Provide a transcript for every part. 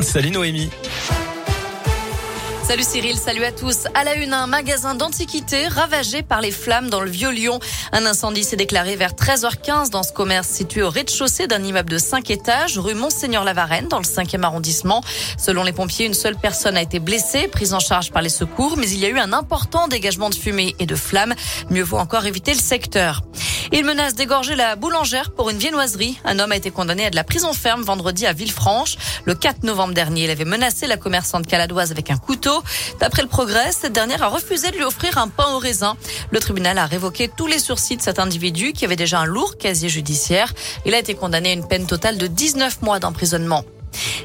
Salut Noémie. Salut Cyril, salut à tous. À la une, un magasin d'antiquités ravagé par les flammes dans le Vieux-Lyon. Un incendie s'est déclaré vers 13h15 dans ce commerce situé au rez-de-chaussée d'un immeuble de 5 étages, rue Monseigneur-Lavarenne, dans le 5e arrondissement. Selon les pompiers, une seule personne a été blessée, prise en charge par les secours, mais il y a eu un important dégagement de fumée et de flammes. Mieux vaut encore éviter le secteur. Il menace d'égorger la boulangère pour une viennoiserie. Un homme a été condamné à de la prison ferme vendredi à Villefranche. Le 4 novembre dernier, il avait menacé la commerçante caladoise avec un couteau. D'après le progrès, cette dernière a refusé de lui offrir un pain au raisin. Le tribunal a révoqué tous les sursis de cet individu qui avait déjà un lourd casier judiciaire. Il a été condamné à une peine totale de 19 mois d'emprisonnement.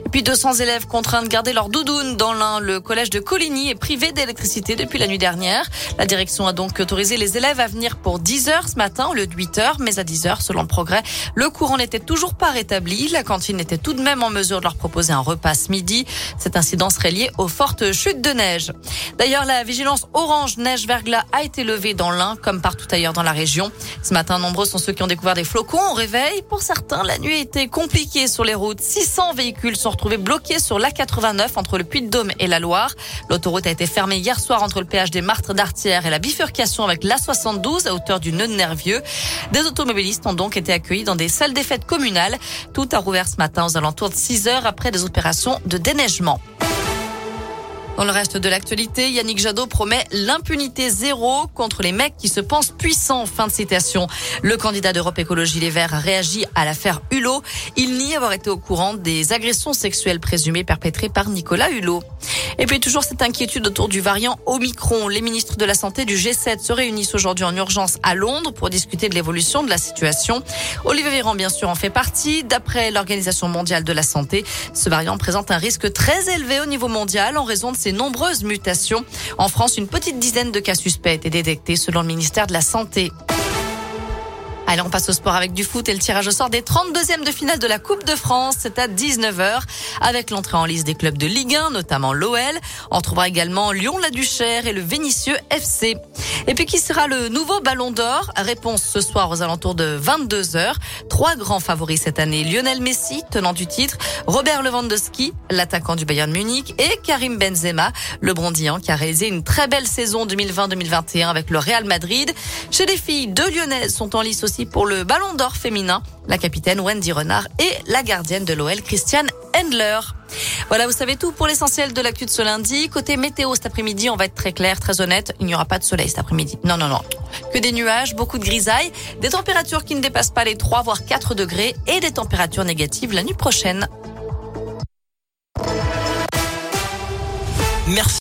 Et puis 200 élèves contraints de garder leur doudoune dans l'un. Le collège de Coligny est privé d'électricité depuis la nuit dernière. La direction a donc autorisé les élèves à venir pour 10 heures ce matin au lieu de 8 heures. Mais à 10 heures, selon le progrès, le courant n'était toujours pas rétabli. La cantine était tout de même en mesure de leur proposer un repas ce midi. Cet incident serait lié aux fortes chutes de neige. D'ailleurs, la vigilance orange neige verglas a été levée dans l'Ain comme partout ailleurs dans la région. Ce matin, nombreux sont ceux qui ont découvert des flocons au réveil. Pour certains, la nuit était compliquée sur les routes. 600 véhicules sont retrouvés bloqués sur l'A89 entre le Puy-de-Dôme et la Loire. L'autoroute a été fermée hier soir entre le péage des Martres d'Artière et la bifurcation avec l'A72 à hauteur du nœud nervieux. Des automobilistes ont donc été accueillis dans des salles des fêtes communales. Tout a rouvert ce matin aux alentours de 6 heures après des opérations de déneigement. Dans le reste de l'actualité, Yannick Jadot promet l'impunité zéro contre les mecs qui se pensent puissants. Fin de citation. Le candidat d'Europe Écologie Les Verts a réagi à l'affaire Hulot. Il nie avoir été au courant des agressions sexuelles présumées perpétrées par Nicolas Hulot. Et puis toujours cette inquiétude autour du variant Omicron. Les ministres de la Santé du G7 se réunissent aujourd'hui en urgence à Londres pour discuter de l'évolution de la situation. Olivier Véran, bien sûr, en fait partie. D'après l'Organisation mondiale de la santé, ce variant présente un risque très élevé au niveau mondial en raison de ses nombreuses mutations. En France, une petite dizaine de cas suspects étaient détectés selon le ministère de la Santé. Allez, on passe au sport avec du foot et le tirage au sort des 32e de finale de la Coupe de France. C'est à 19h avec l'entrée en liste des clubs de Ligue 1, notamment l'OL. On trouvera également Lyon-La Duchère et le Vénitieux FC. Et puis qui sera le nouveau Ballon d'Or? Réponse ce soir aux alentours de 22h. Trois grands favoris cette année. Lionel Messi, tenant du titre, Robert Lewandowski, l'attaquant du Bayern Munich et Karim Benzema, le Brondillant qui a réalisé une très belle saison 2020-2021 avec le Real Madrid. Chez les filles, deux Lyonnaises sont en lice aussi pour le Ballon d'Or féminin. La capitaine Wendy Renard et la gardienne de l'OL Christiane Endler. Voilà, vous savez tout pour l'essentiel de l'actu de ce lundi. Côté météo cet après-midi, on va être très clair, très honnête. Il n'y aura pas de soleil cet après-midi. Non, non, non. Que des nuages, beaucoup de grisailles, des températures qui ne dépassent pas les 3 voire 4 degrés et des températures négatives la nuit prochaine. Merci.